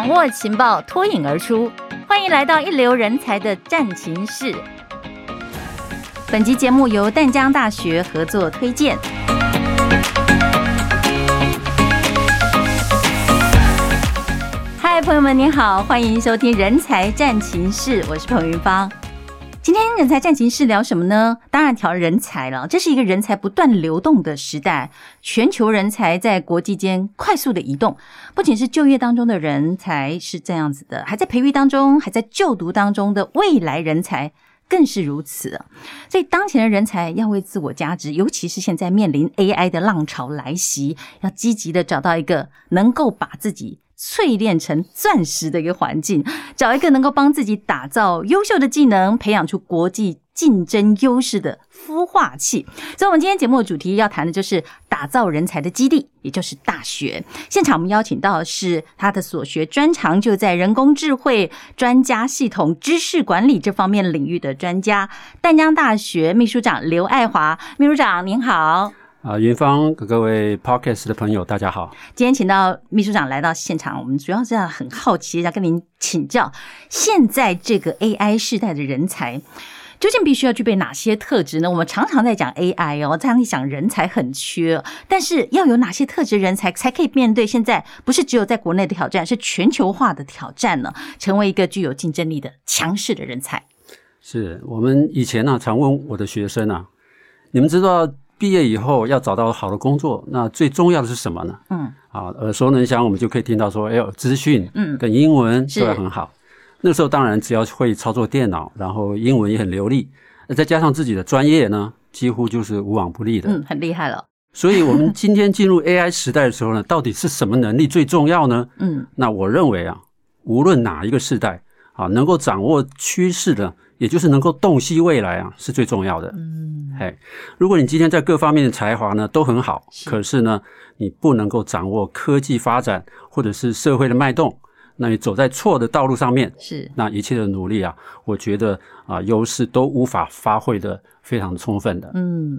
掌握情报，脱颖而出。欢迎来到一流人才的战情室。本集节目由淡江大学合作推荐。嗨，朋友们，你好，欢迎收听《人才战情室》，我是彭云芳。今天人才战情室聊什么呢？当然聊人才了。这是一个人才不断流动的时代，全球人才在国际间快速的移动。不仅是就业当中的人才是这样子的，还在培育当中、还在就读当中的未来人才更是如此。所以，当前的人才要为自我价值，尤其是现在面临 AI 的浪潮来袭，要积极的找到一个能够把自己。淬炼成钻石的一个环境，找一个能够帮自己打造优秀的技能，培养出国际竞争优势的孵化器。所以，我们今天节目的主题要谈的就是打造人才的基地，也就是大学。现场我们邀请到的是他的所学专长就在人工智慧、专家系统、知识管理这方面领域的专家，淡江大学秘书长刘爱华秘书长您好。啊，云芳，各位 Podcast 的朋友，大家好。今天请到秘书长来到现场，我们主要是要很好奇，要跟您请教，现在这个 AI 时代的人才究竟必须要具备哪些特质呢？我们常常在讲 AI 哦，这样一想，人才很缺，但是要有哪些特质人才才可以面对现在不是只有在国内的挑战，是全球化的挑战呢？成为一个具有竞争力的强势的人才。是我们以前呢、啊，常问我的学生啊，你们知道？毕业以后要找到好的工作，那最重要的是什么呢？嗯，啊，耳熟能详，我们就可以听到说，哎呦，资讯，嗯，跟英文都要很好。那个时候当然只要会操作电脑，然后英文也很流利，那再加上自己的专业呢，几乎就是无往不利的。嗯，很厉害了。所以，我们今天进入 AI 时代的时候呢，到底是什么能力最重要呢？嗯，那我认为啊，无论哪一个时代，啊，能够掌握趋势的。也就是能够洞悉未来啊，是最重要的。嗯，嘿，如果你今天在各方面的才华呢都很好，是可是呢，你不能够掌握科技发展或者是社会的脉动，那你走在错的道路上面，是那一切的努力啊，我觉得啊，优势都无法发挥的非常充分的。嗯，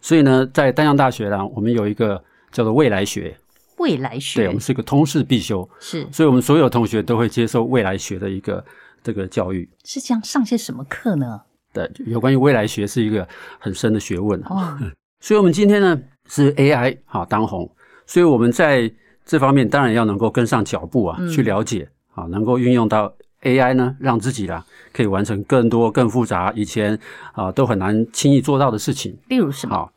所以呢，在丹江大学呢，我们有一个叫做未来学，未来学，对，我们是一个通识必修，是，所以我们所有同学都会接受未来学的一个。这个教育是将上些什么课呢？对，有关于未来学是一个很深的学问哦。所以，我们今天呢是 AI 好当红，所以我们在这方面当然要能够跟上脚步啊，嗯、去了解啊，能够运用到 AI 呢，让自己啦可以完成更多更复杂以前啊都很难轻易做到的事情。例如什么？好，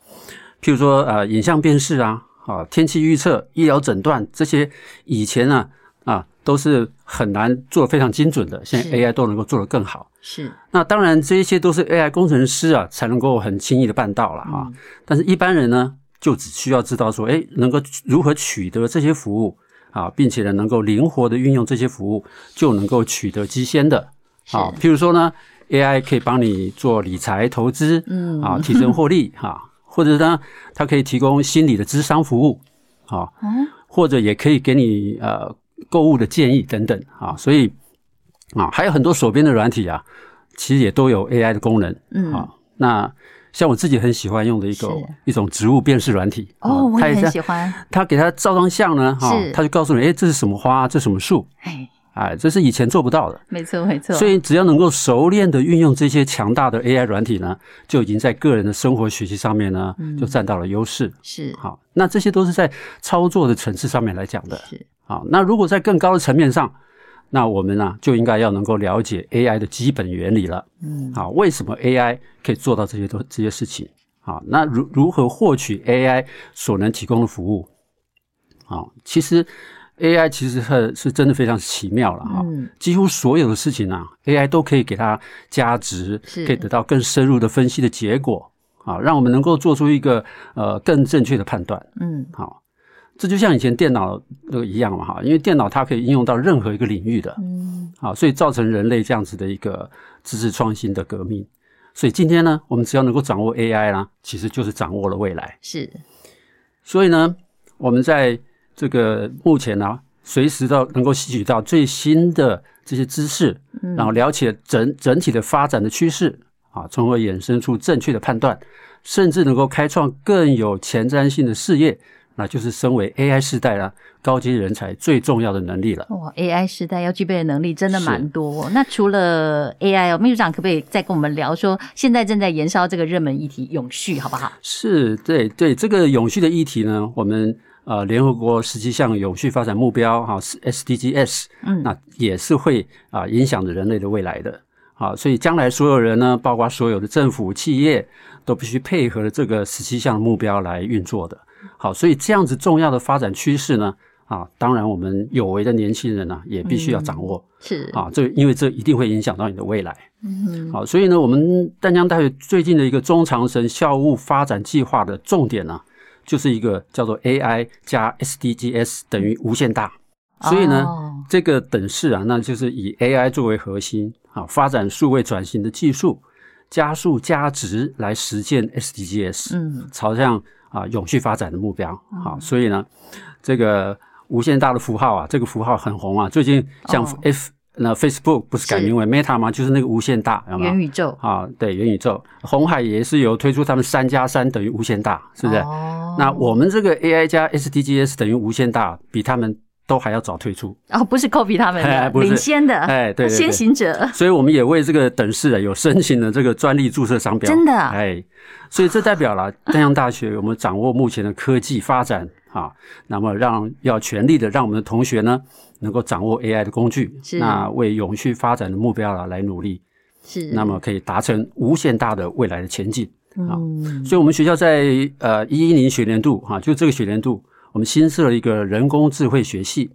譬如说呃，影像辨识啊，啊，天气预测、医疗诊断这些以前呢啊。都是很难做非常精准的，现在 AI 都能够做得更好。是，那当然这一些都是 AI 工程师啊才能够很轻易的办到了啊。嗯、但是一般人呢，就只需要知道说，哎，能够如何取得这些服务啊，并且呢，能够灵活的运用这些服务，就能够取得机先的啊。譬如说呢，AI 可以帮你做理财投资，嗯啊，提升获利哈、啊，或者呢，它可以提供心理的智商服务，啊，嗯、或者也可以给你呃。购物的建议等等啊，所以啊，还有很多手边的软体啊，其实也都有 AI 的功能。嗯，啊，那像我自己很喜欢用的一个一种植物辨识软体哦，我也很喜欢。他给他照张相呢，哈是，他就告诉你，哎，这是什么花，这是什么树？哎。哎，这是以前做不到的，没错没错。所以只要能够熟练的运用这些强大的 AI 软体呢，就已经在个人的生活学习上面呢，就占到了优势。是好，那这些都是在操作的层次上面来讲的。是好，那如果在更高的层面上，那我们呢就应该要能够了解 AI 的基本原理了。嗯，好，为什么 AI 可以做到这些都这些事情？好，那如如何获取 AI 所能提供的服务？好，其实。AI 其实是是真的非常奇妙了哈，嗯、几乎所有的事情啊，AI 都可以给它加值，是可以得到更深入的分析的结果好，让我们能够做出一个呃更正确的判断。嗯，好，这就像以前电脑那个一样嘛哈，因为电脑它可以应用到任何一个领域的，嗯，好，所以造成人类这样子的一个知识创新的革命。所以今天呢，我们只要能够掌握 AI 啦，其实就是掌握了未来。是，所以呢，我们在。这个目前呢，随时都能够吸取到最新的这些知识，然后了解整整体的发展的趋势啊，从而衍生出正确的判断，甚至能够开创更有前瞻性的事业，那就是身为 AI 时代啊高阶人才最重要的能力了。哇，AI 时代要具备的能力真的蛮多。那除了 AI 哦，秘书长可不可以再跟我们聊说，现在正在燃烧这个热门议题永续，好不好？是，对对，这个永续的议题呢，我们呃联合国十七项永续发展目标哈是 SDGs，嗯，那也是会啊、呃、影响着人类的未来的。啊，所以将来所有人呢，包括所有的政府、企业，都必须配合这个十七项目标来运作的。好，所以这样子重要的发展趋势呢，啊，当然我们有为的年轻人呢，也必须要掌握。嗯、是啊，这因为这一定会影响到你的未来。嗯，好，所以呢，我们淡江大学最近的一个中长程校务发展计划的重点呢，就是一个叫做 AI 加 SDGs 等于无限大。所以呢，哦、这个等式啊，那就是以 AI 作为核心。啊，发展数位转型的技术，加速加值来实现 SDGs，嗯，朝向啊永续发展的目标。好、嗯，所以呢，这个无限大的符号啊，这个符号很红啊。最近像 F、哦、那 Facebook 不是改名为 Meta 吗？就是那个无限大，元宇宙啊，对，元宇宙。红海也是有推出他们三加三等于无限大，是不是？哦、那我们这个 AI 加 SDGs 等于无限大，比他们。都还要早退出。哦，不是 copy 他们的，哎、领先的，哎，对，对，对，先行者。所以我们也为这个等式啊，有申请了这个专利注册商标，真的，哎，所以这代表了 丹阳大学我们掌握目前的科技发展啊，那么让要全力的让我们的同学呢，能够掌握 AI 的工具，是。那为永续发展的目标啊来努力，是，那么可以达成无限大的未来的前进啊。嗯、所以我们学校在呃一一年学年度哈、啊，就这个学年度。我们新设了一个人工智慧学系，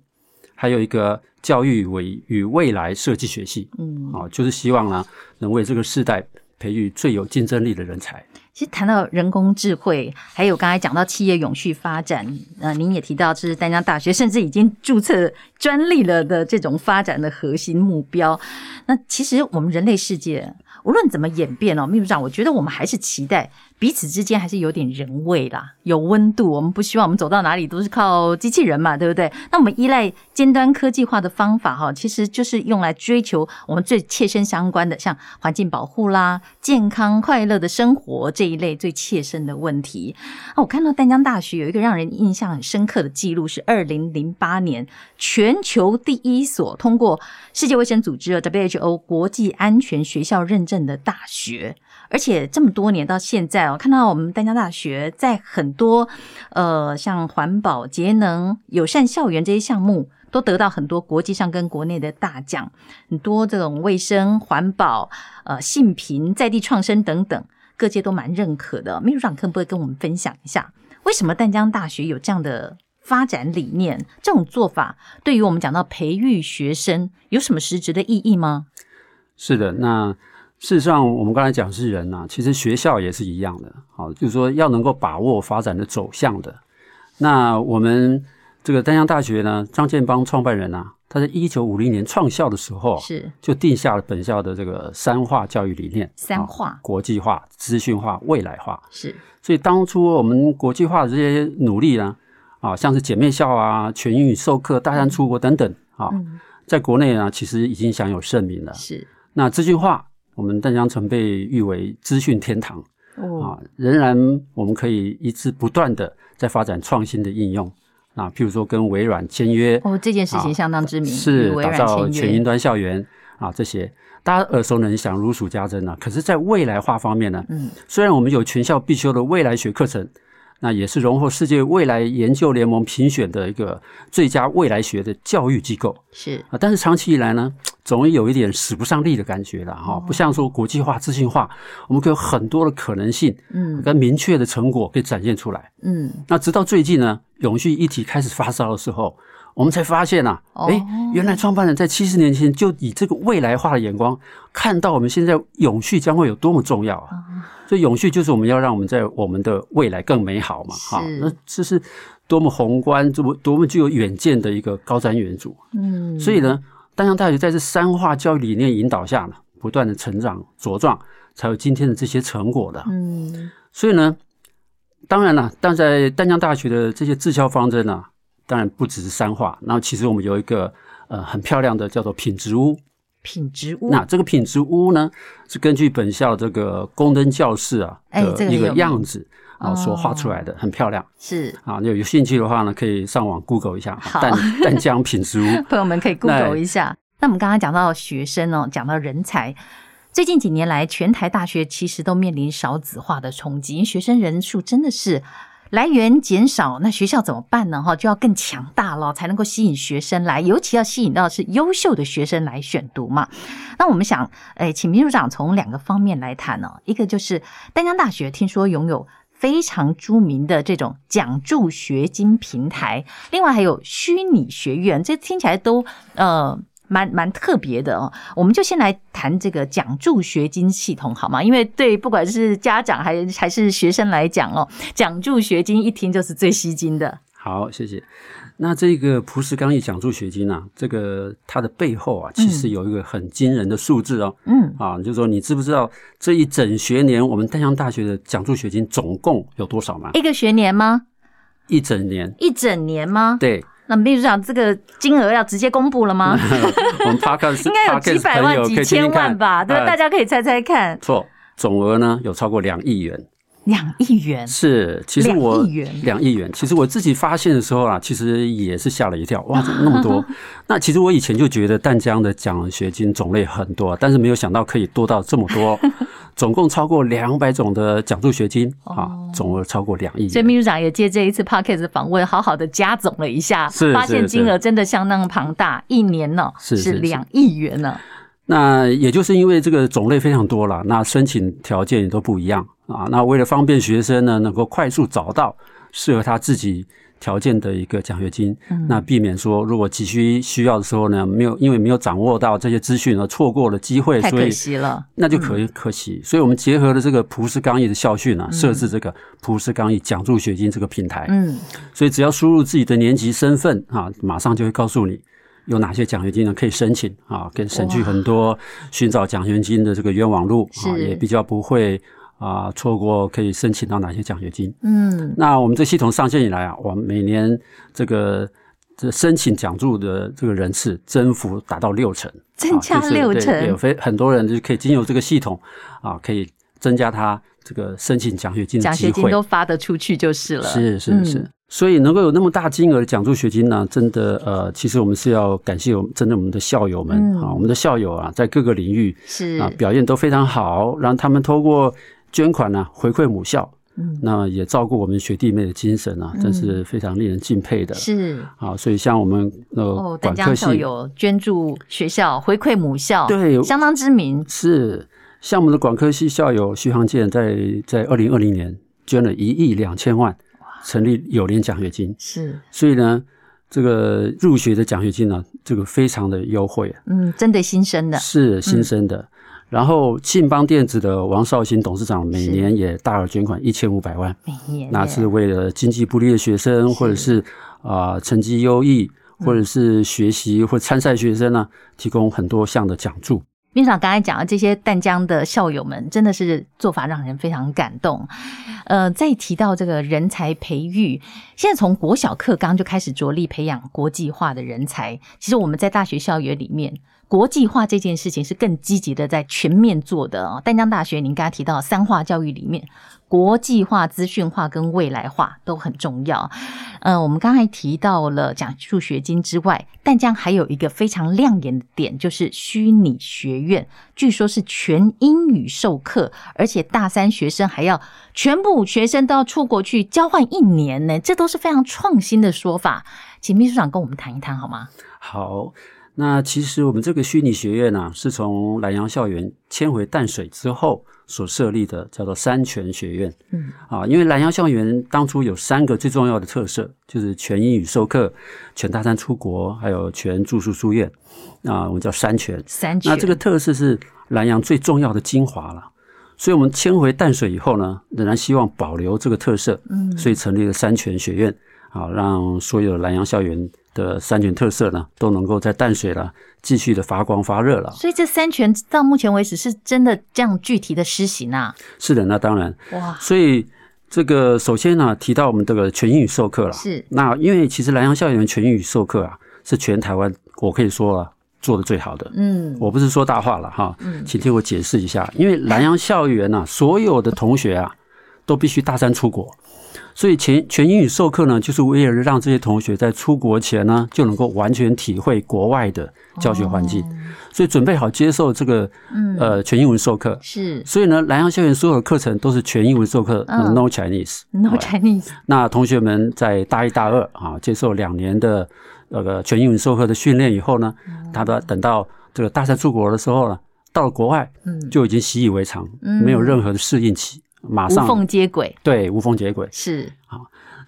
还有一个教育为与未来设计学系，嗯，啊，就是希望呢，能为这个世代培育最有竞争力的人才。其实谈到人工智慧，还有刚才讲到企业永续发展，呃，您也提到这是丹江大学甚至已经注册专利了的这种发展的核心目标。那其实我们人类世界无论怎么演变哦，秘书长，我觉得我们还是期待。彼此之间还是有点人味啦，有温度。我们不希望我们走到哪里都是靠机器人嘛，对不对？那我们依赖尖端科技化的方法，哈，其实就是用来追求我们最切身相关的，像环境保护啦、健康快乐的生活这一类最切身的问题。啊，我看到淡江大学有一个让人印象很深刻的记录，是二零零八年全球第一所通过世界卫生组织 WHO 国际安全学校认证的大学。而且这么多年到现在哦，看到我们淡江大学在很多呃像环保、节能、友善校园这些项目，都得到很多国际上跟国内的大奖，很多这种卫生、环保、呃性平、在地创生等等，各界都蛮认可的。秘书长可不可以跟我们分享一下，为什么淡江大学有这样的发展理念？这种做法对于我们讲到培育学生有什么实质的意义吗？是的，那。事实上，我们刚才讲是人呐、啊，其实学校也是一样的。好，就是说要能够把握发展的走向的。那我们这个丹江大学呢，张建邦创办人啊，他在一九五零年创校的时候，是就定下了本校的这个三化教育理念：三化、国际化、资讯化、未来化。是。所以当初我们国际化的这些努力呢，啊，像是姐妹校啊、全英语授课、大三出国等等，啊，嗯、在国内呢，其实已经享有盛名了。是。那资讯化。我们淡江曾被誉为资讯天堂，哦、啊，仍然我们可以一直不断的在发展创新的应用，啊，譬如说跟微软签约，哦，这件事情相当知名，啊、是打造全云端校园啊，这些大家耳熟能详，如数家珍啊。可是，在未来化方面呢，嗯，虽然我们有全校必修的未来学课程。那也是荣获世界未来研究联盟评选的一个最佳未来学的教育机构，是。啊，但是长期以来呢，总有一点使不上力的感觉了哈，不像说国际化、资信化，我们可以有很多的可能性，嗯，跟明确的成果可以展现出来，嗯，那直到最近呢，永续议题开始发烧的时候。我们才发现呐、啊，哎，原来创办人在七十年前就以这个未来化的眼光，看到我们现在永续将会有多么重要啊！所以永续就是我们要让我们在我们的未来更美好嘛，哈是，那这是多么宏观、这么多么具有远见的一个高瞻远瞩。嗯，所以呢，丹江大学在这三化教育理念引导下呢，不断的成长茁壮，才有今天的这些成果的。嗯，所以呢，当然了，但在丹江大学的这些治校方针呢、啊。当然不只是三化，然后其实我们有一个呃很漂亮的叫做品质屋。品质屋。那这个品质屋呢，是根据本校这个宫灯教室啊的一个样子啊所画出来的，很漂亮。是啊，有有兴趣的话呢，可以上网 Google 一下淡淡江品质屋，朋友们可以 Google 一下。那我们刚刚讲到学生哦，讲到人才，最近几年来，全台大学其实都面临少子化的冲击，因为学生人数真的是来源减少，那学校怎么办呢？哈，就要更强大了，才能够吸引学生来，尤其要吸引到是优秀的学生来选读嘛。那我们想，诶，请秘书长从两个方面来谈哦，一个就是丹江大学听说拥有非常著名的这种奖助学金平台，另外还有虚拟学院，这听起来都呃。蛮蛮特别的哦，我们就先来谈这个奖助学金系统好吗？因为对不管是家长还还是学生来讲哦，奖助学金一听就是最吸睛的。好，谢谢。那这个朴实刚毅奖助学金啊，这个它的背后啊，其实有一个很惊人的数字哦。嗯。啊，就是说你知不知道这一整学年我们淡江大学的奖助学金总共有多少吗？一个学年吗？一整年。一整年吗？对。那秘书长，这个金额要直接公布了吗？我们 Podcast 应该有几百万、几千万吧？对，大家可以猜猜看。错，总额呢有超过两亿元。两亿元。是，其实我两亿元，两亿元。其实我自己发现的时候啊，其实也是吓了一跳，哇，怎么那么多？那其实我以前就觉得淡江的奖学金种类很多，但是没有想到可以多到这么多，总共超过两百种的奖助学金。啊，总额超过两亿元。所以秘书长也借这一次 Podcast 的访问，好好的加总了一下，是发现金额真的相当庞大，一年呢是两亿元呢。那也就是因为这个种类非常多了，那申请条件也都不一样啊。那为了方便学生呢，能够快速找到适合他自己条件的一个奖学金，嗯、那避免说如果急需需要的时候呢，没有因为没有掌握到这些资讯而错过了机会，太可惜了，那就可以可惜。嗯、所以我们结合了这个普世刚毅的校训啊，设置这个普世刚毅奖助学金这个平台。嗯，所以只要输入自己的年级身份啊，马上就会告诉你。有哪些奖学金呢？可以申请啊，可以省去很多寻找奖学金的这个冤枉路啊，也比较不会啊错过可以申请到哪些奖学金。嗯，那我们这系统上线以来啊，我们每年这个这申请奖助的这个人次增幅达到六成，增加六成，有非很多人就可以经由这个系统啊，可以增加他这个申请奖学金的机会，奖学金都发得出去就是了。是是是。嗯所以能够有那么大金额的奖助学金呢，真的呃，其实我们是要感谢我们真的我们的校友们啊，我们的校友啊，在各个领域是。啊表现都非常好，让他们通过捐款呢回馈母校，嗯，那也照顾我们学弟妹的精神啊，真是非常令人敬佩的。是啊，所以像我们呃管科系校友捐助学校回馈母校，对，相当知名。是像我们的管科系校友徐航健，在在二零二零年捐了一亿两千万。成立友联奖学金是，所以呢，这个入学的奖学金呢，这个非常的优惠。嗯，针对新生的，是新生的。嗯、然后信邦电子的王绍兴董事长每年也大额捐款一千五百万，每年那是为了经济不利的学生，或者是啊、呃、成绩优异，或者是学习或参赛学生呢，提供很多项的奖助。秘书长刚才讲的这些淡江的校友们，真的是做法让人非常感动。呃，再提到这个人才培育，现在从国小课纲就开始着力培养国际化的人才。其实我们在大学校园里面，国际化这件事情是更积极的在全面做的啊。淡江大学，您刚才提到三化教育里面。国际化、资讯化跟未来化都很重要。呃，我们刚才提到了奖助学金之外，淡江还有一个非常亮眼的点，就是虚拟学院，据说是全英语授课，而且大三学生还要全部学生都要出国去交换一年呢，这都是非常创新的说法。请秘书长跟我们谈一谈好吗？好，那其实我们这个虚拟学院呢、啊，是从南阳校园迁回淡水之后。所设立的叫做三全学院，嗯啊，因为南阳校园当初有三个最重要的特色，就是全英语授课、全大三出国，还有全住宿书院，啊，我们叫三全。三全。那这个特色是南阳最重要的精华了，所以我们迁回淡水以后呢，仍然希望保留这个特色，嗯，所以成立了三全学院，啊，让所有南洋校园的三全特色呢，都能够在淡水了继续的发光发热了。所以这三全到目前为止是真的这样具体的施行啊？是的，那当然哇。所以这个首先呢，提到我们这个全英语授课了。是。那因为其实南洋校园全英语授课啊，是全台湾我可以说啊做的最好的。嗯。我不是说大话了哈。嗯。请听我解释一下，因为南洋校园呐、啊，所有的同学啊。都必须大三出国。所以全全英语授课呢，就是为了让这些同学在出国前呢，就能够完全体会国外的教学环境，所以准备好接受这个呃全英文授课。是，所以呢，南洋校园所有的课程都是全英文授课，No Chinese，No Chinese。那同学们在大一、大二啊，接受两年的那个全英文授课的训练以后呢，他都等到这个大三出国的时候呢，到了国外，就已经习以为常，没有任何的适应期。马上无缝接轨，对，无缝接轨是啊。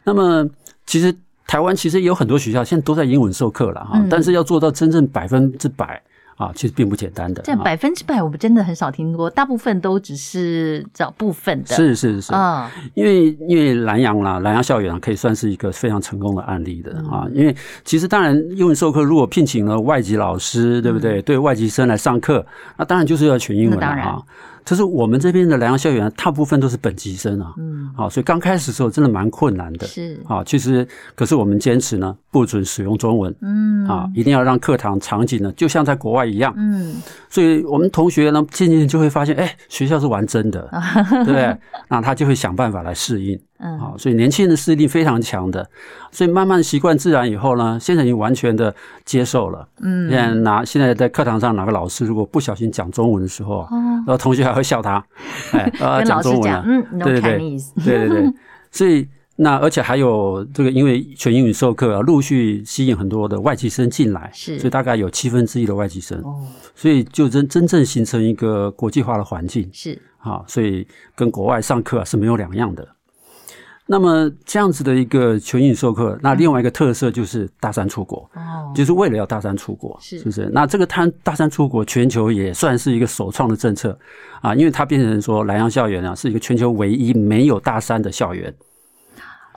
那么，其实台湾其实也有很多学校现在都在英文授课了哈，嗯、但是要做到真正百分之百。啊，其实并不简单的。这百分之百，我们真的很少听过，大部分都只是找部分的。是是是啊，因为因为南洋啦，南洋校园可以算是一个非常成功的案例的啊。因为其实当然，英文授课如果聘请了外籍老师，对不对？对外籍生来上课，那当然就是要全英文了啊。可是我们这边的南洋校园，大部分都是本籍生啊。嗯。好，所以刚开始的时候真的蛮困难的。是。啊，其实可是我们坚持呢，不准使用中文。嗯。啊，一定要让课堂场景呢，就像在国外一样。嗯。所以我们同学呢，渐渐就会发现，哎，学校是玩真的，对不对？那他就会想办法来适应。嗯，好，所以年轻人的适应力非常强的，所以慢慢习惯自然以后呢，现在已经完全的接受了。嗯，现在拿现在在课堂上哪个老师如果不小心讲中文的时候，哦，然后同学还会笑他，哎，讲中文啊，嗯，对对对，对对对，所以那而且还有这个，因为全英语授课啊，陆续吸引很多的外籍生进来，是，所以大概有七分之一的外籍生，哦，所以就真真正形成一个国际化的环境，是，啊，所以跟国外上课是没有两样的。那么这样子的一个全英语授课，那另外一个特色就是大三出国，哦，就是为了要大三出国，是不是？那这个他大三出国，全球也算是一个首创的政策啊，因为它变成说南洋校园啊是一个全球唯一没有大三的校园。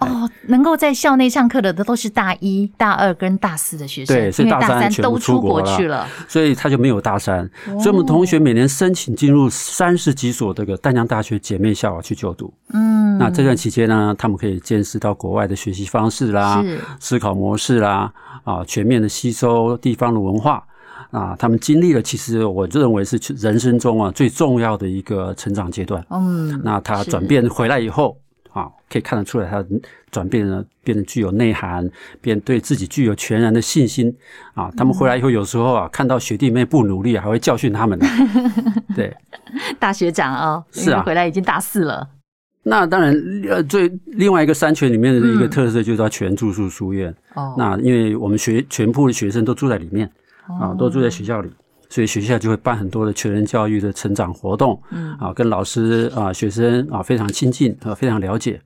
哦，能够在校内上课的都是大一、大二跟大四的学生，对，所以大三都出国去了，所以他就没有大三。所以我们同学每年申请进入三十几所这个淡江大学姐妹校去就读。嗯，那这段期间呢，他们可以见识到国外的学习方式啦、思考模式啦，啊，全面的吸收地方的文化啊，他们经历了其实我认为是人生中啊最重要的一个成长阶段。嗯，那他转变回来以后。啊，可以看得出来，他转变了，变得具有内涵，变对自己具有全然的信心。啊，他们回来以后，有时候啊，看到学弟妹不努力，还会教训他们。对，大学长哦，是啊，回来已经大四了。那当然，呃，最另外一个三全里面的一个特色就是它全住宿书院。哦，那因为我们学全部的学生都住在里面，啊，都住在学校里。所以学校就会办很多的全人教育的成长活动，嗯啊，跟老师啊、学生啊非常亲近啊，非常了解。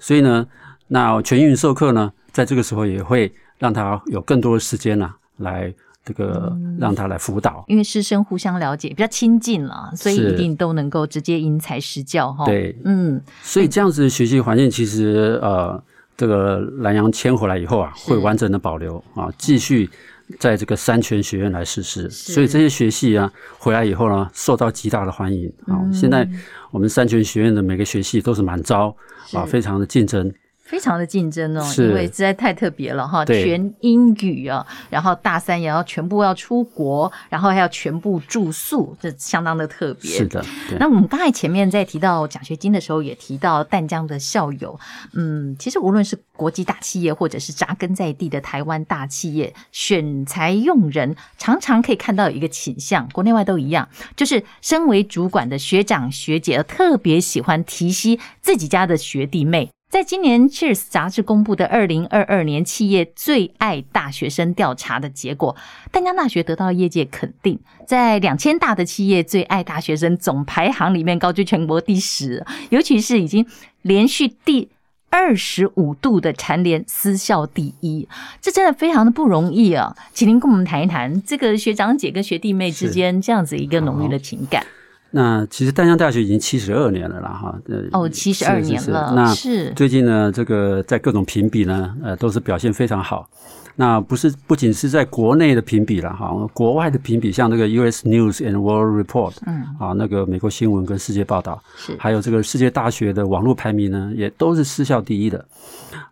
所以呢，那全英语授课呢，在这个时候也会让他有更多的时间呢、啊，来这个让他来辅导。因为师生互相了解，比较亲近了，所以一定都能够直接因材施教哈。对，嗯，所以这样子的学习环境，其实呃，这个南洋迁回来以后啊，会完整的保留啊，继续。在这个三全学院来实施，所以这些学系啊回来以后呢，受到极大的欢迎啊。现在我们三全学院的每个学系都是满招啊，非常的竞争。非常的竞争哦，因为实在太特别了哈，全英语啊，然后大三也要全部要出国，然后还要全部住宿，这相当的特别。是的，那我们刚才前面在提到奖学金的时候，也提到淡江的校友，嗯，其实无论是国际大企业，或者是扎根在地的台湾大企业，选才用人常常可以看到有一个倾向，国内外都一样，就是身为主管的学长学姐特别喜欢提携自己家的学弟妹。在今年《Cheers》杂志公布的二零二二年企业最爱大学生调查的结果，淡江大学得到了业界肯定，在两千大的企业最爱大学生总排行里面高居全国第十，尤其是已经连续第二十五度的蝉联私校第一，这真的非常的不容易啊！请您跟我们谈一谈这个学长姐跟学弟妹之间这样子一个浓郁的情感。那其实淡江大学已经七十二年了啦，哈。哦，七十二年了。那是最近呢，这个在各种评比呢，呃，都是表现非常好。那不是不仅是在国内的评比了哈，国外的评比，像那个 U.S. News and World Report，嗯，啊，那个美国新闻跟世界报道，是，还有这个世界大学的网络排名呢，也都是失效第一的。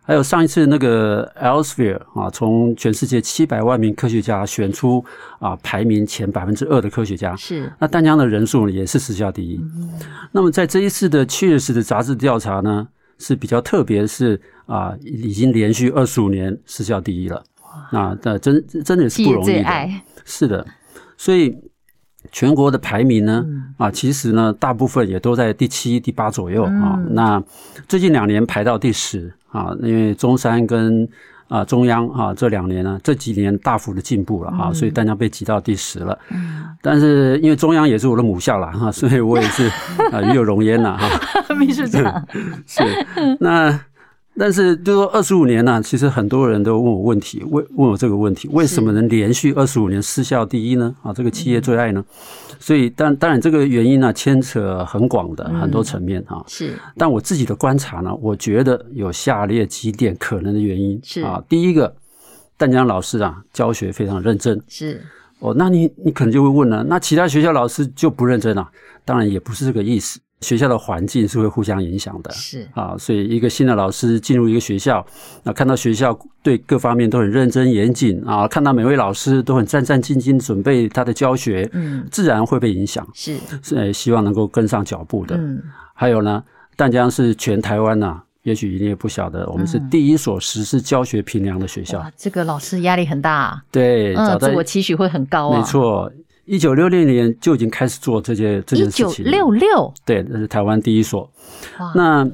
还有上一次那个 Elsevier 啊，从全世界七百万名科学家选出啊，排名前百分之二的科学家，是。那淡江的人数呢，也是失效第一。嗯、那么在这一次的确实的杂志调查呢，是比较特别，是啊，已经连续二十五年失效第一了。那那真真的是不容易的。是的，所以全国的排名呢，啊，其实呢，大部分也都在第七、第八左右啊。那最近两年排到第十啊，因为中山跟。啊，中央啊，这两年呢，这几年大幅的进步了哈，嗯、所以淡江被挤到第十了。嗯，但是因为中央也是我的母校了哈，所以我也是 啊，与有荣焉了哈。秘书长 是那。但是，就说二十五年呢、啊，其实很多人都问我问题，问问我这个问题：为什么能连续二十五年私校第一呢？啊，这个企业最爱呢？嗯、所以，当当然这个原因呢、啊，牵扯很广的很多层面哈、啊。是，但我自己的观察呢，我觉得有下列几点可能的原因是啊。第一个，淡江老师啊，教学非常认真。是哦，那你你可能就会问了，那其他学校老师就不认真了？当然也不是这个意思。学校的环境是会互相影响的，是。啊，所以一个新的老师进入一个学校，那看到学校对各方面都很认真严谨啊，看到每位老师都很战战兢兢准备他的教学，嗯，自然会被影响，是，是希望能够跟上脚步的。嗯，还有呢，淡江是全台湾呐、啊，也许你也不晓得，我们是第一所实施教学评量的学校。哇，这个老师压力很大啊，对，嗯，自我期许会很高啊，没错。一九六六年就已经开始做这些这件事情。一九六六，对，那是台湾第一所。那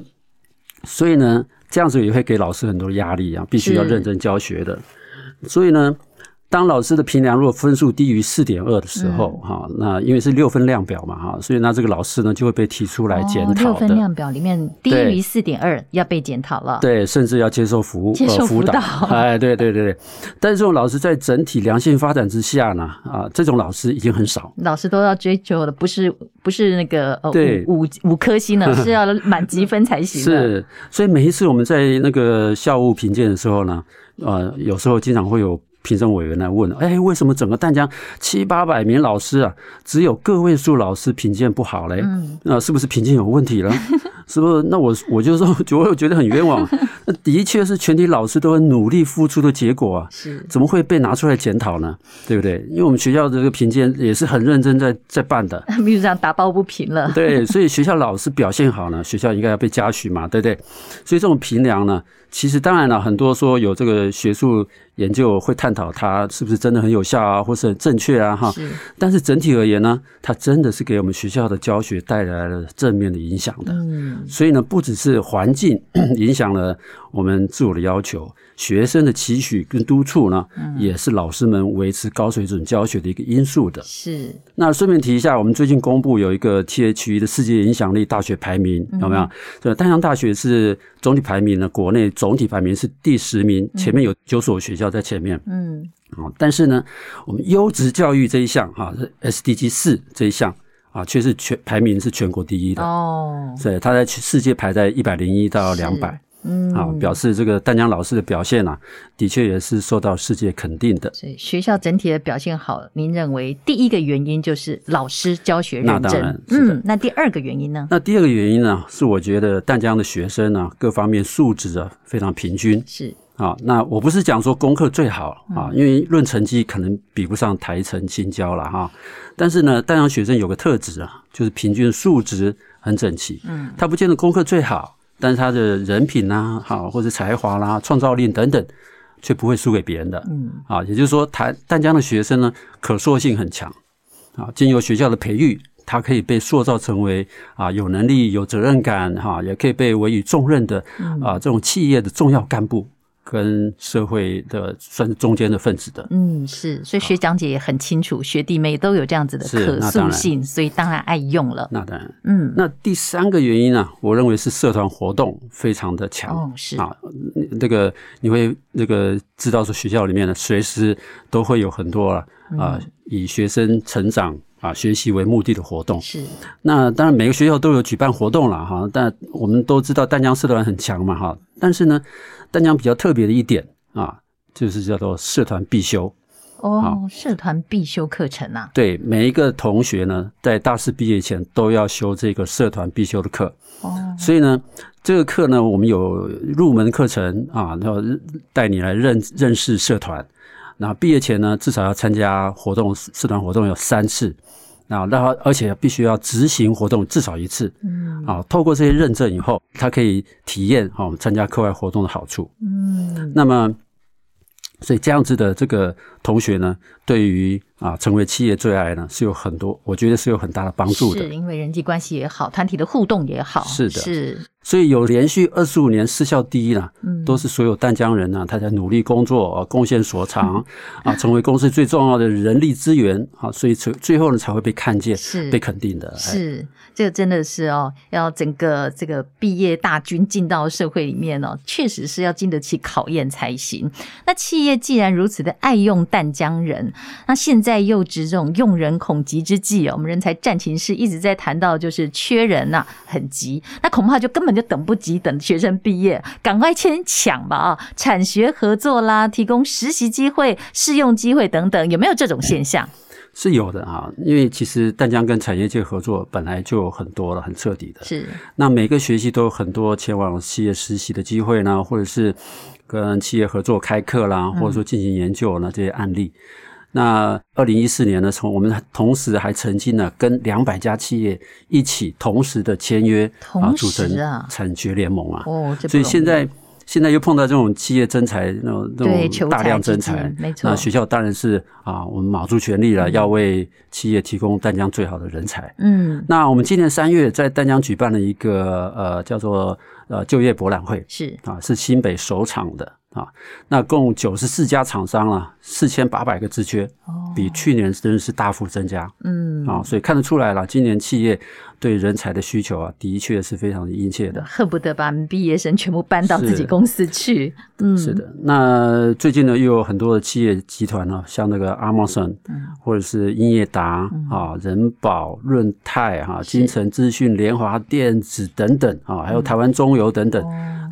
所以呢，这样子也会给老师很多压力啊，必须要认真教学的。所以呢。当老师的评量如果分数低于四点二的时候，哈、嗯，那因为是六分量表嘛，哈，所以那这个老师呢就会被提出来检讨的。六分量表里面低于四点二要被检讨了。对，甚至要接受辅接受辅导。哎，对对对对。但是这种老师在整体良性发展之下呢，啊，这种老师已经很少。老师都要追求的不是不是那个呃对五五颗星呢，是要满级分才行。是，所以每一次我们在那个校务评鉴的时候呢，呃，有时候经常会有。评审委员来问：哎，为什么整个淡江七八百名老师啊，只有个位数老师评鉴不好嘞？嗯，那是不是评鉴有问题了？是不是？那我我就说，我又觉得很冤枉。那的确是全体老师都很努力付出的结果啊。是，怎么会被拿出来检讨呢？对不对？因为我们学校的这个评鉴也是很认真在在办的。秘书长打抱不平了。对，所以学校老师表现好呢，学校应该要被嘉许嘛，对不对？所以这种评量呢。其实当然了，很多说有这个学术研究会探讨它是不是真的很有效啊，或是很正确啊，哈。是。但是整体而言呢，它真的是给我们学校的教学带来了正面的影响的。嗯。所以呢，不只是环境 影响了我们自我的要求。学生的期许跟督促呢，也是老师们维持高水准教学的一个因素的。是。那顺便提一下，我们最近公布有一个 THE 的世界影响力大学排名，有没有？这淡江大学是总体排名呢，国内总体排名是第十名，前面有九所学校在前面。嗯。啊，但是呢，我们优质教育这一项哈，SDG 四这一项啊，却是全排名是全国第一的。哦。所以它在世界排在一百零一到两百。嗯，啊，表示这个淡江老师的表现啊，的确也是受到世界肯定的。所以学校整体的表现好，您认为第一个原因就是老师教学认真。那当然，嗯，那第二个原因呢？那第二个原因呢，是我觉得淡江的学生呢，各方面素质啊非常平均。是啊，那我不是讲说功课最好啊，因为论成绩可能比不上台城新交了哈。但是呢，丹阳学生有个特质啊，就是平均数值很整齐。嗯，他不见得功课最好。但是他的人品呐，好，或者才华啦、创造力等等，却不会输给别人的。嗯，啊，也就是说，台淡江的学生呢，可塑性很强。啊，经由学校的培育，他可以被塑造成为啊有能力、有责任感，哈，也可以被委以重任的啊这种企业的重要干部。跟社会的算是中间的分子的，嗯，是，所以学长姐也很清楚，学弟妹都有这样子的可塑性，所以当然爱用了。那当然，嗯，那第三个原因呢，我认为是社团活动非常的强，哦，是。啊，那个你会那个知道说学校里面呢，随时都会有很多啊，嗯、以学生成长啊学习为目的的活动。是，那当然每个学校都有举办活动了哈，但我们都知道淡江社团很强嘛哈，但是呢。淡江比较特别的一点啊，就是叫做社团必修哦，社团必修课程啊。对，每一个同学呢，在大四毕业前都要修这个社团必修的课哦。所以呢，这个课呢，我们有入门课程啊，然后带你来认认识社团。那毕业前呢，至少要参加活动，社团活动有三次。那那而且必须要执行活动至少一次，嗯，啊，透过这些认证以后，他可以体验啊，我们参加课外活动的好处，嗯，那么，所以这样子的这个同学呢，对于啊成为企业最爱呢，是有很多，我觉得是有很大的帮助的，是因为人际关系也好，团体的互动也好，是的，是。所以有连续二十五年失效第一呢，都是所有淡江人呢，他在努力工作，贡献所长，啊，成为公司最重要的人力资源，啊，所以最最后呢才会被看见，是被肯定的。是，这个真的是哦，要整个这个毕业大军进到社会里面哦，确实是要经得起考验才行。那企业既然如此的爱用淡江人，那现在又值这种用人恐急之际哦，我们人才战情室一直在谈到就是缺人呐、啊，很急，那恐怕就根本。就等不及，等学生毕业，赶快先抢吧啊！产学合作啦，提供实习机会、试用机会等等，有没有这种现象？是有的啊，因为其实淡江跟产业界合作本来就很多了，很彻底的。是，那每个学期都有很多前往企业实习的机会呢，或者是跟企业合作开课啦，或者说进行研究呢，这些案例。嗯那二零一四年呢，从我们同时还曾经呢，跟两百家企业一起同时的签约啊，组成产学联盟啊。哦，所以现在现在又碰到这种企业征才那种那种大量征才，没错。那学校当然是啊，我们卯足全力了，要为企业提供丹江最好的人才。嗯，那我们今年三月在丹江举办了一个呃叫做呃就业博览会，是啊，是新北首场的。啊，那共九十四家厂商啊，四千八百个职缺，比去年真的是大幅增加。嗯，啊，所以看得出来了，今年企业对人才的需求啊，的确是非常的殷切的，恨不得把毕业生全部搬到自己公司去。嗯，是的。那最近呢，又有很多的企业集团呢，像那个 Amazon，或者是英业达啊、人保、润泰哈、金城资讯、联华电子等等啊，还有台湾中油等等。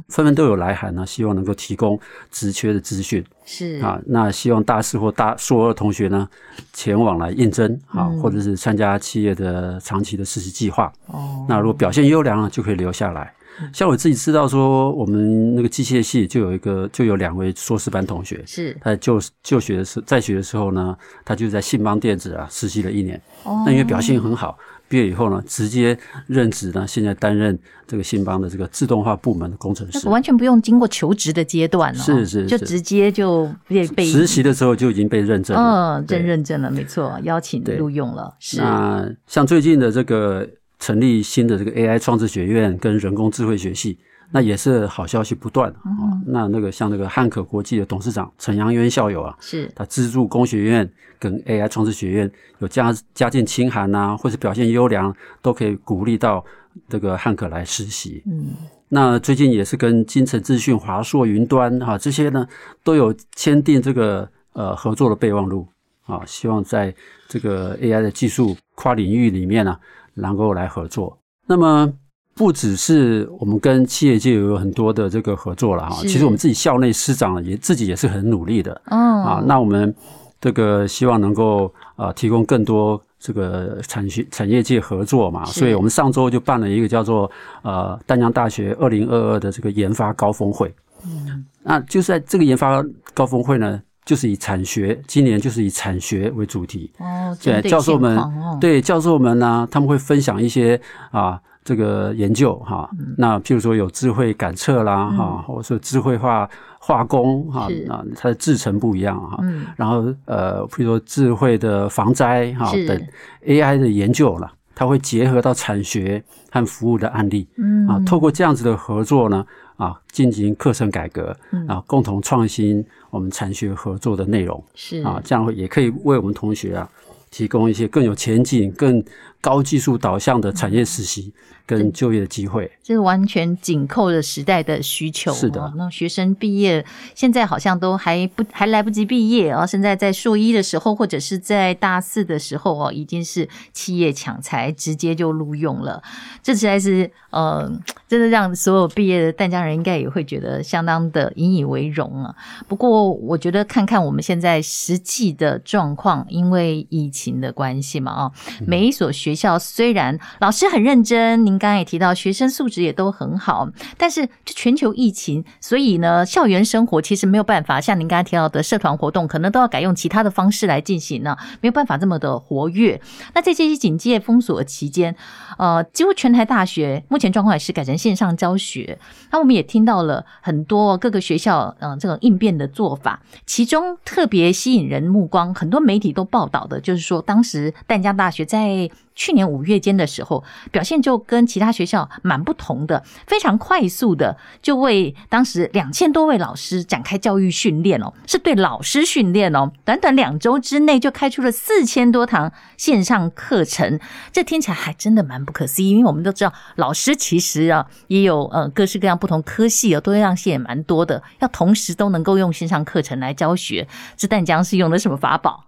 纷纷都有来函呢，希望能够提供职缺的资讯。是啊，那希望大四或大硕二同学呢，前往来应征啊，或者是参加企业的长期的实习计划。哦，那如果表现优良呢，就可以留下来。像我自己知道说，我们那个机械系就有一个，就有两位硕士班同学，是他就就学的时在学的时候呢，他就在信邦电子啊实习了一年。哦，那因为表现很好。毕业以后呢，直接任职呢，现在担任这个信邦的这个自动化部门的工程师，完全不用经过求职的阶段了，是是，就直接就被被实习的时候就已经被认证了，嗯，真认证了，没错，邀请录用了。是那像最近的这个成立新的这个 AI 创智学院跟人工智慧学系。那也是好消息不断啊！嗯、那那个像那个汉可国际的董事长陈阳渊校友啊，是他资助工学院跟 AI 创智学院有家家境清寒呐，或是表现优良，都可以鼓励到这个汉可来实习。嗯，那最近也是跟金城资讯、华硕云端哈这些呢，都有签订这个呃合作的备忘录啊，希望在这个 AI 的技术跨领域里面呢、啊，能够来合作。那么。不只是我们跟企业界有很多的这个合作了哈，其实我们自己校内师长也自己也是很努力的。嗯啊，那我们这个希望能够啊提供更多这个产学产业界合作嘛，所以我们上周就办了一个叫做呃淡江大学二零二二的这个研发高峰会。嗯，那就是在这个研发高峰会呢，就是以产学今年就是以产学为主题。哦，对，教授们对教授们呢，他们会分享一些啊。这个研究哈，那譬如说有智慧感测啦哈，或者说智慧化化工哈，啊，它的制程不一样哈，然后呃，譬如说智慧的防灾哈等 AI 的研究了，它会结合到产学和服务的案例，啊，透过这样子的合作呢，啊，进行课程改革，啊，共同创新我们产学合作的内容，是。啊，这样会也可以为我们同学啊提供一些更有前景、更高技术导向的产业实习。跟就业的机会，这是完全紧扣着时代的需求。是的，那学生毕业现在好像都还不还来不及毕业啊，现在在硕一的时候或者是在大四的时候哦，已经是企业抢才，直接就录用了。这实在是呃，真的让所有毕业的淡江人应该也会觉得相当的引以为荣啊。不过我觉得看看我们现在实际的状况，因为疫情的关系嘛，啊，每一所学校虽然老师很认真，您刚刚也提到学生素质也都很好，但是全球疫情，所以呢，校园生活其实没有办法像您刚才提到的社团活动，可能都要改用其他的方式来进行呢，没有办法这么的活跃。那在这些警戒封锁期间，呃，几乎全台大学目前状况也是改成线上教学。那我们也听到了很多各个学校，嗯、呃，这种应变的做法，其中特别吸引人目光，很多媒体都报道的，就是说当时淡江大学在。去年五月间的时候，表现就跟其他学校蛮不同的，非常快速的就为当时两千多位老师展开教育训练哦，是对老师训练哦，短短两周之内就开出了四千多堂线上课程，这听起来还真的蛮不可思议，因为我们都知道老师其实啊也有呃各式各样不同科系哦，多样性也蛮多的，要同时都能够用线上课程来教学，这淡江是用的什么法宝？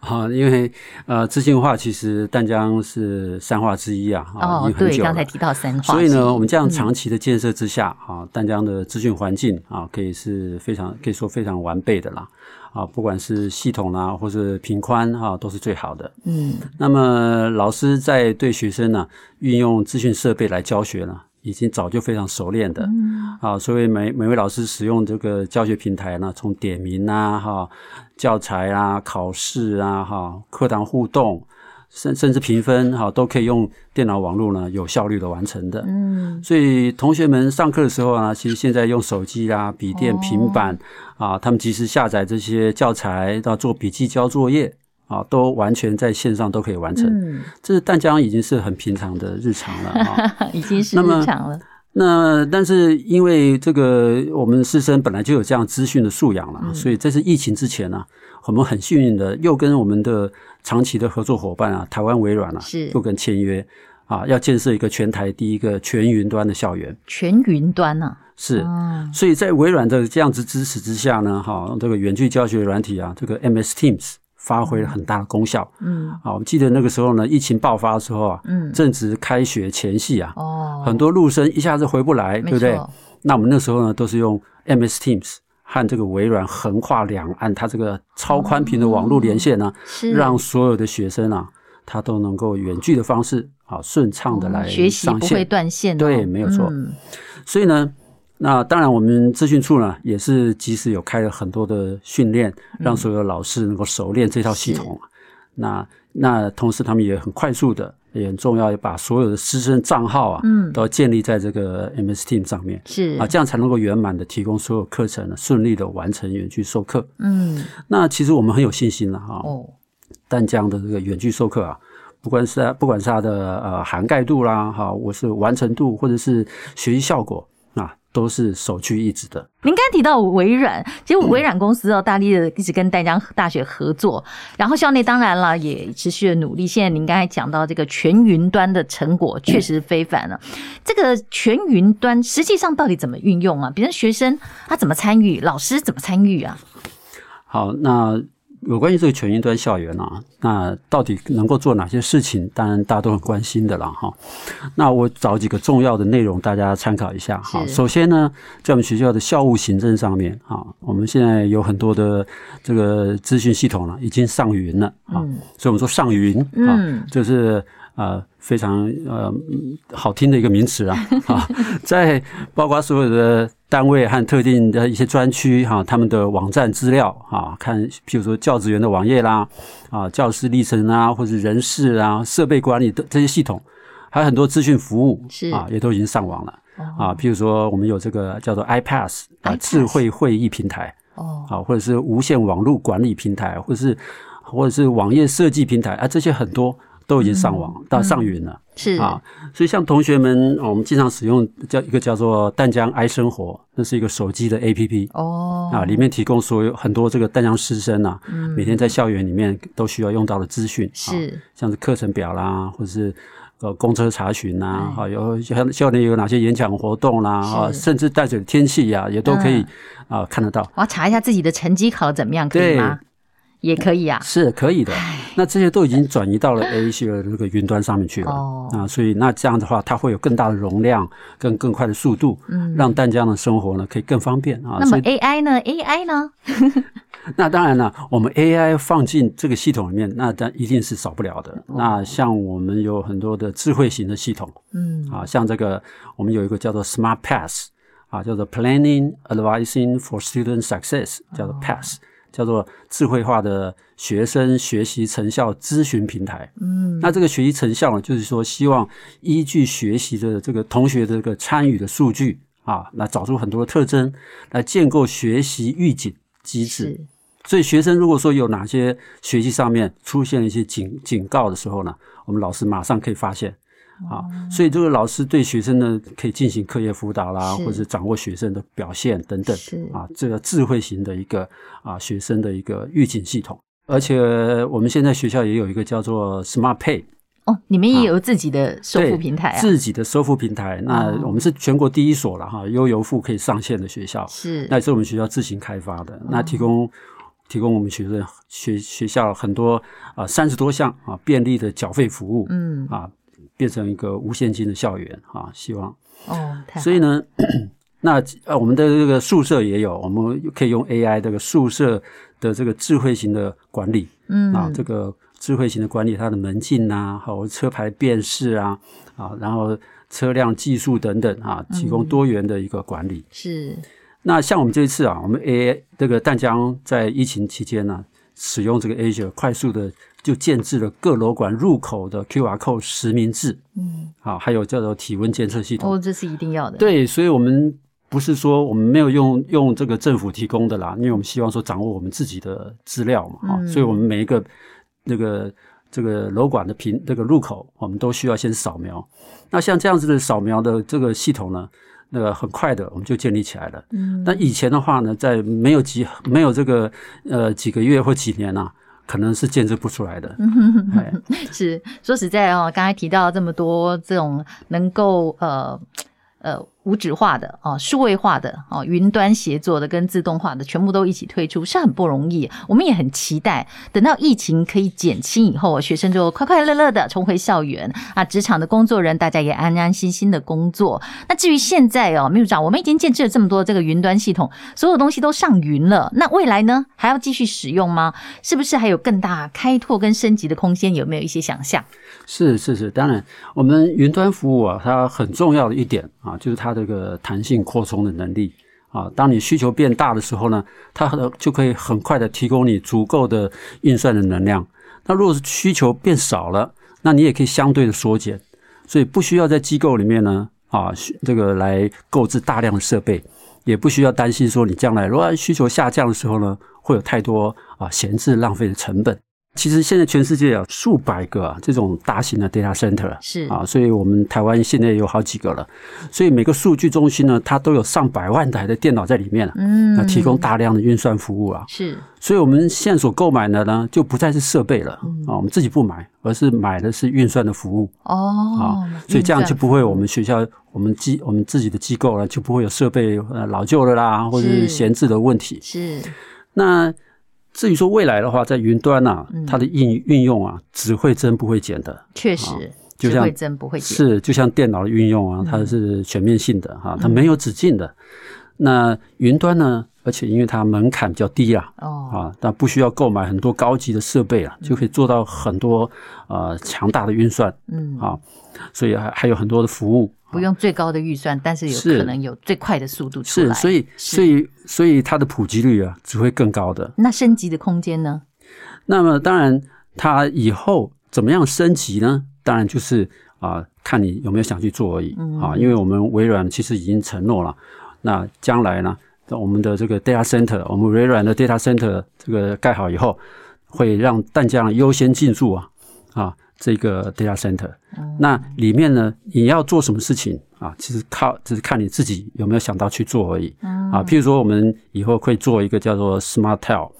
啊，因为呃，资讯化其实淡江是三化之一啊。哦，对，刚才提到三化。所以呢，我们这样长期的建设之下，啊，淡江的资讯环境啊，可以是非常可以说非常完备的啦。啊，不管是系统啦，或是频宽啊，都是最好的。嗯。那么老师在对学生呢，运用资讯设备来教学呢，已经早就非常熟练的。嗯。啊，所以每每位老师使用这个教学平台呢，从点名啊，哈。教材啊，考试啊，哈，课堂互动，甚甚至评分，哈，都可以用电脑网络呢，有效率的完成的。嗯，所以同学们上课的时候呢，其实现在用手机啊、笔电、平板、哦、啊，他们及时下载这些教材，到做笔记、交作业啊，都完全在线上都可以完成。嗯，这是淡江已经是很平常的日常了啊，已经是日常了。那但是因为这个我们师生本来就有这样资讯的素养了，嗯、所以这是疫情之前呢、啊，我们很幸运的又跟我们的长期的合作伙伴啊，台湾微软啊，是又跟签约啊，要建设一个全台第一个全云端的校园。全云端啊，是，所以在微软的这样子支持之下呢，哈，这个远距教学软体啊，这个 MS Teams。发挥了很大的功效。嗯，啊，我记得那个时候呢，疫情爆发的时候啊，嗯，正值开学前夕啊，哦，很多陆生一下子回不来，对不对？那我们那时候呢，都是用 MS Teams 和这个微软横跨两岸，它这个超宽频的网络连线呢，是让所有的学生啊，他都能够远距的方式啊，顺畅的来学习，不会断线。对，没有错。所以呢。那当然，我们资讯处呢也是及时有开了很多的训练，让所有的老师能够熟练这套系统。嗯、那那同时，他们也很快速的，也很重要，要把所有的师生账号啊，嗯，都建立在这个 MS Team 上面，是啊，这样才能够圆满的提供所有课程呢，顺利的完成远距授课。嗯，那其实我们很有信心了哈。哦，淡江的这个远距授课啊，不管是不管是它的呃涵盖度啦，哈，我是完成度或者是学习效果。都是首屈一指的。您刚提到微软，其实微软公司哦，大力的一直跟淡江大学合作，然后校内当然了也持续的努力。现在您刚才讲到这个全云端的成果 确实非凡了。这个全云端实际上到底怎么运用啊？比如学生他怎么参与，老师怎么参与啊？好，那。有关于这个全云端校园啊，那到底能够做哪些事情？当然大家都很关心的了哈。那我找几个重要的内容，大家参考一下哈。首先呢，在我们学校的校务行政上面啊，我们现在有很多的这个资讯系统了，已经上云了啊。所以我们说上云啊，就是。呃，非常呃好听的一个名词啊啊，在包括所有的单位和特定的一些专区哈，他们的网站资料啊，看譬如说教职员的网页啦啊，教师历程啊，或者人事啊，设备管理的这些系统，还有很多资讯服务是啊，也都已经上网了啊。譬如说，我们有这个叫做 iPass 啊，智慧会议平台哦，啊，或者是无线网络管理平台，或者是或者是网页设计平台啊，这些很多。都已经上网、嗯、到上云了，是。啊，所以像同学们，我们经常使用叫一个叫做淡江 i 生活，那是一个手机的 APP 哦，啊，里面提供所有很多这个淡江师生啊，嗯、每天在校园里面都需要用到的资讯，是、啊、像是课程表啦，或者是呃公车查询啦，哈、嗯，有像校内有哪些演讲活动啦，啊，甚至淡水的天气呀，也都可以、嗯、啊看得到。我要查一下自己的成绩考得怎么样，可以吗？也可以啊，是可以的。那这些都已经转移到了 A 系的这个云端上面去了哦。啊，所以那这样的话，它会有更大的容量跟更快的速度，嗯，让大家的生活呢可以更方便啊。那么 AI 呢？AI 呢？那当然了，我们 AI 放进这个系统里面，那当一定是少不了的。哦、那像我们有很多的智慧型的系统，嗯，啊，像这个我们有一个叫做 Smart Pass，啊，叫做 Planning Advising for Student Success，叫做 Pass，、哦、叫做智慧化的学生学习成效咨询平台。嗯，那这个学习成效呢，就是说希望依据学习的这个同学的这个参与的数据啊，来找出很多的特征，来建构学习预警机制。所以学生如果说有哪些学习上面出现了一些警警告的时候呢，我们老师马上可以发现，啊，所以这个老师对学生呢可以进行课业辅导啦，或者是掌握学生的表现等等，啊，这个智慧型的一个啊学生的一个预警系统。而且我们现在学校也有一个叫做 Smart Pay，哦，你们也有自己的收付平台啊？自己的收付平台，那我们是全国第一所了哈，悠游付可以上线的学校，是，那也是我们学校自行开发的，那提供。提供我们学生学学校很多啊三十多项啊便利的缴费服务，嗯。啊变成一个无现金的校园啊，希望。哦，所以呢，那呃我们的这个宿舍也有，我们可以用 AI 这个宿舍的这个智慧型的管理，嗯。啊这个智慧型的管理它的门禁啊，还有车牌辨识啊啊，然后车辆技术等等啊，提供多元的一个管理。是。那像我们这一次啊，我们 AI 这个淡江在疫情期间呢，使用这个 Azure 快速的就建置了各楼管入口的 QR code 实名制，嗯，好，还有叫做体温监测系统。哦，这是一定要的。对，所以我们不是说我们没有用用这个政府提供的啦，因为我们希望说掌握我们自己的资料嘛，哈、嗯，所以我们每一个那个这个楼管的平这个入口，我们都需要先扫描。那像这样子的扫描的这个系统呢，那个很快的，我们就建立起来了。嗯，那以前的话呢，在没有几没有这个呃几个月或几年啊，可能是建设不出来的。嗯，是说实在哦，刚才提到这么多这种能够呃呃。无纸化的啊，数位化的啊，云端协作的跟自动化的，全部都一起推出，是很不容易。我们也很期待，等到疫情可以减轻以后，学生就快快乐乐的重回校园啊，职场的工作人大家也安安心心的工作。那至于现在哦，秘书长，我们已经建置了这么多这个云端系统，所有东西都上云了，那未来呢，还要继续使用吗？是不是还有更大开拓跟升级的空间？有没有一些想象？是是是，当然，我们云端服务啊，它很重要的一点啊，就是它这个弹性扩充的能力啊。当你需求变大的时候呢，它就可以很快的提供你足够的运算的能量。那如果是需求变少了，那你也可以相对的缩减，所以不需要在机构里面呢啊，这个来购置大量的设备，也不需要担心说你将来如果需求下降的时候呢，会有太多啊闲置浪费的成本。其实现在全世界有数百个啊这种大型的 data center 是啊，所以我们台湾现在有好几个了。所以每个数据中心呢，它都有上百万台的电脑在里面，嗯，那提供大量的运算服务啊。是，所以我们现在所购买的呢，就不再是设备了啊，我们自己不买，而是买的是运算的服务哦。啊，所以这样就不会我们学校我们机我们自己的机构呢，就不会有设备呃老旧了啦，或者是闲置的问题。是，那。至于说未来的话，在云端啊，它的应运用啊，只会增不会减的。确实，就像只会增不会减。是，就像电脑的运用啊，它是全面性的哈，它没有止境的。那云端呢？而且因为它门槛比较低啊，哦啊，但不需要购买很多高级的设备啊，就可以做到很多呃强大的运算。嗯啊，所以还还有很多的服务。不用最高的预算，但是有可能有最快的速度出来。是，所以，所以，所以它的普及率啊，只会更高的。那升级的空间呢？那么，当然，它以后怎么样升级呢？当然就是啊，看你有没有想去做而已啊。因为我们微软其实已经承诺了，那将来呢，我们的这个 data center，我们微软的 data center 这个盖好以后，会让淡江优先进驻啊啊。这个 data center，那里面呢，你要做什么事情啊？其实靠，只是看你自己有没有想到去做而已。啊，譬如说，我们以后会做一个叫做 smart tel，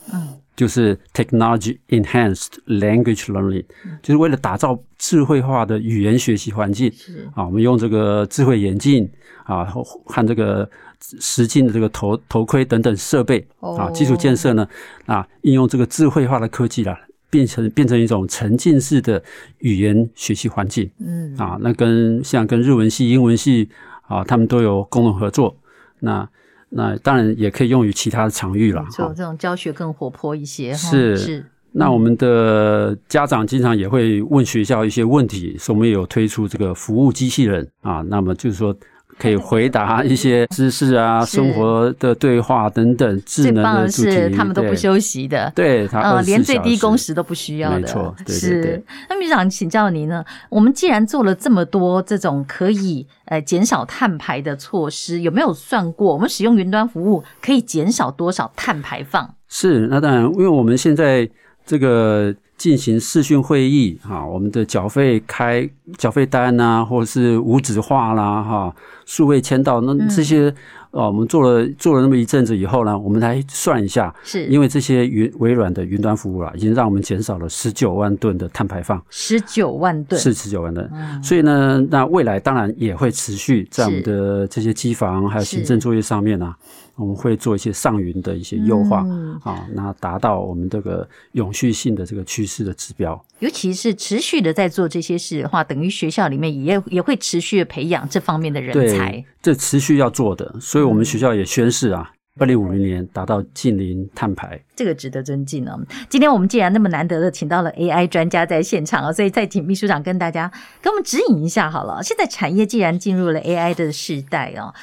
就是 Technology Enhanced Language Learning，就是为了打造智慧化的语言学习环境。啊，我们用这个智慧眼镜啊，和这个实境的这个头头盔等等设备啊，基础建设呢啊，应用这个智慧化的科技啦。变成变成一种沉浸式的语言学习环境，嗯啊，那跟像跟日文系、英文系啊，他们都有共同合作。那那当然也可以用于其他的场域了，做这种教学更活泼一些。是是。那我们的家长经常也会问学校一些问题，所以我们有推出这个服务机器人啊。那么就是说。可以回答一些知识啊，生活的对话等等，智能的主题。是他们都不休息的，对，他嗯，连最低工时都不需要的，没错，对对对。是。那秘书长请教您呢？我们既然做了这么多这种可以呃减少碳排的措施，有没有算过我们使用云端服务可以减少多少碳排放？是，那当然，因为我们现在这个。进行视讯会议啊，我们的缴费开缴费单啊，或者是无纸化啦，哈，数位签到，那这些。啊，我们做了做了那么一阵子以后呢，我们来算一下，是。因为这些云微软的云端服务啊，已经让我们减少了十九万吨的碳排放，十九万吨。是十九万吨，嗯，所以呢，那未来当然也会持续在我们的这些机房还有行政作业上面呢，啊，我们会做一些上云的一些优化，嗯，啊，那达到我们这个永续性的这个趋势的指标。尤其是持续的在做这些事的话，等于学校里面也也会持续的培养这方面的人才。对，这持续要做的，所以我们学校也宣誓啊，二零五零年达到近零碳排，这个值得尊敬哦。今天我们既然那么难得的请到了 AI 专家在现场啊，所以再请秘书长跟大家给我们指引一下好了。现在产业既然进入了 AI 的时代哦，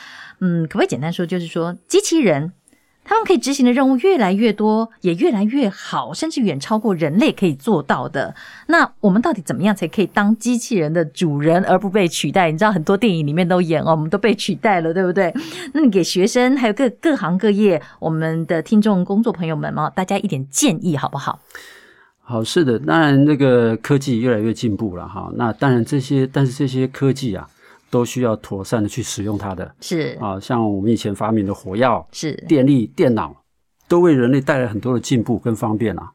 嗯，可不可以简单说，就是说机器人？他们可以执行的任务越来越多，也越来越好，甚至远超过人类可以做到的。那我们到底怎么样才可以当机器人的主人而不被取代？你知道很多电影里面都演哦，我们都被取代了，对不对？那你给学生还有各各行各业我们的听众工作朋友们嘛，大家一点建议好不好？好，是的，当然那个科技越来越进步了哈。那当然这些，但是这些科技啊。都需要妥善的去使用它的，是啊，像我们以前发明的火药、是电力、电脑，都为人类带来很多的进步跟方便啊。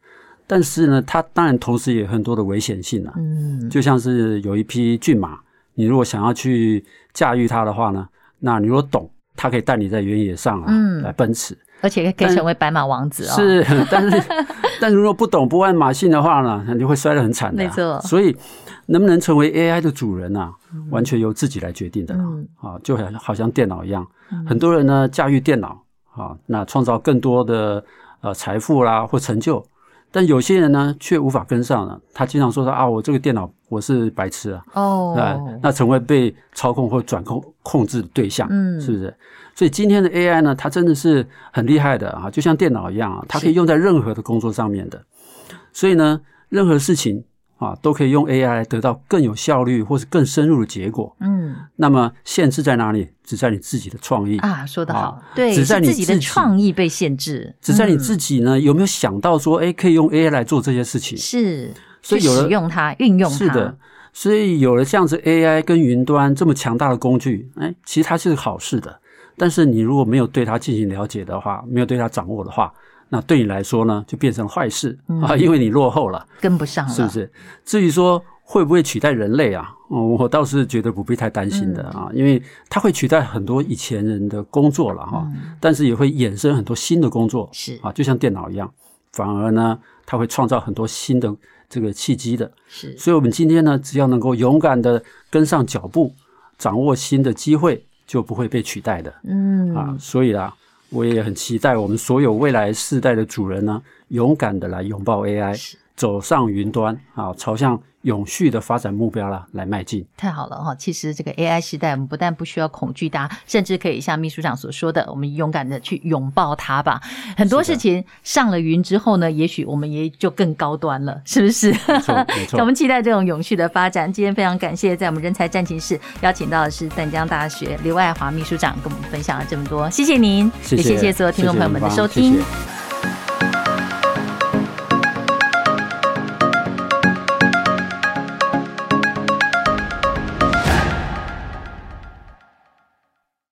但是呢，它当然同时也有很多的危险性啊。嗯，就像是有一匹骏马，你如果想要去驾驭它的话呢，那你如果懂，它可以带你在原野上啊，嗯，来奔驰。而且可以成为白马王子哦。是，但是，但如果不懂不按马性的话呢，你会摔得很惨的。没错。所以，能不能成为 AI 的主人啊，完全由自己来决定的。嗯。啊，就好像好像电脑一样，很多人呢驾驭电脑啊，那创造更多的呃财富啦或成就。但有些人呢，却无法跟上了。他经常说他啊，我这个电脑我是白痴啊。哦。那成为被操控或转控控制的对象。嗯。是不是？所以今天的 AI 呢，它真的是很厉害的啊，就像电脑一样啊，它可以用在任何的工作上面的。所以呢，任何事情啊，都可以用 AI 来得到更有效率或是更深入的结果。嗯。那么限制在哪里？只在你自己的创意啊，说得好，对，只在你自己的创意被限制，只在你自己呢，有没有想到说，哎，可以用 AI 来做这些事情？是，所以有了使用它，运用它。是的，所以有了这样子 AI 跟云端这么强大的工具，哎，其实它是好事的。但是你如果没有对它进行了解的话，没有对它掌握的话，那对你来说呢，就变成坏事啊，因为你落后了，跟不上了，是不是？至于说。会不会取代人类啊？我倒是觉得不必太担心的啊，因为它会取代很多以前人的工作了哈，但是也会衍生很多新的工作，是啊，就像电脑一样，反而呢，它会创造很多新的这个契机的。是，所以我们今天呢，只要能够勇敢的跟上脚步，掌握新的机会，就不会被取代的。嗯啊，所以啊，我也很期待我们所有未来世代的主人呢，勇敢的来拥抱 AI，走上云端啊，朝向。永续的发展目标啦，来迈进。太好了哈！其实这个 AI 时代，我们不但不需要恐惧它，甚至可以像秘书长所说的，我们勇敢的去拥抱它吧。很多事情上了云之后呢，也许我们也就更高端了，是不是？没错，没错。我们期待这种永续的发展。今天非常感谢在我们人才战情室邀请到的是淡江大学刘爱华秘书长，跟我们分享了这么多，谢谢您，谢谢也谢谢所有听众朋友们的收听。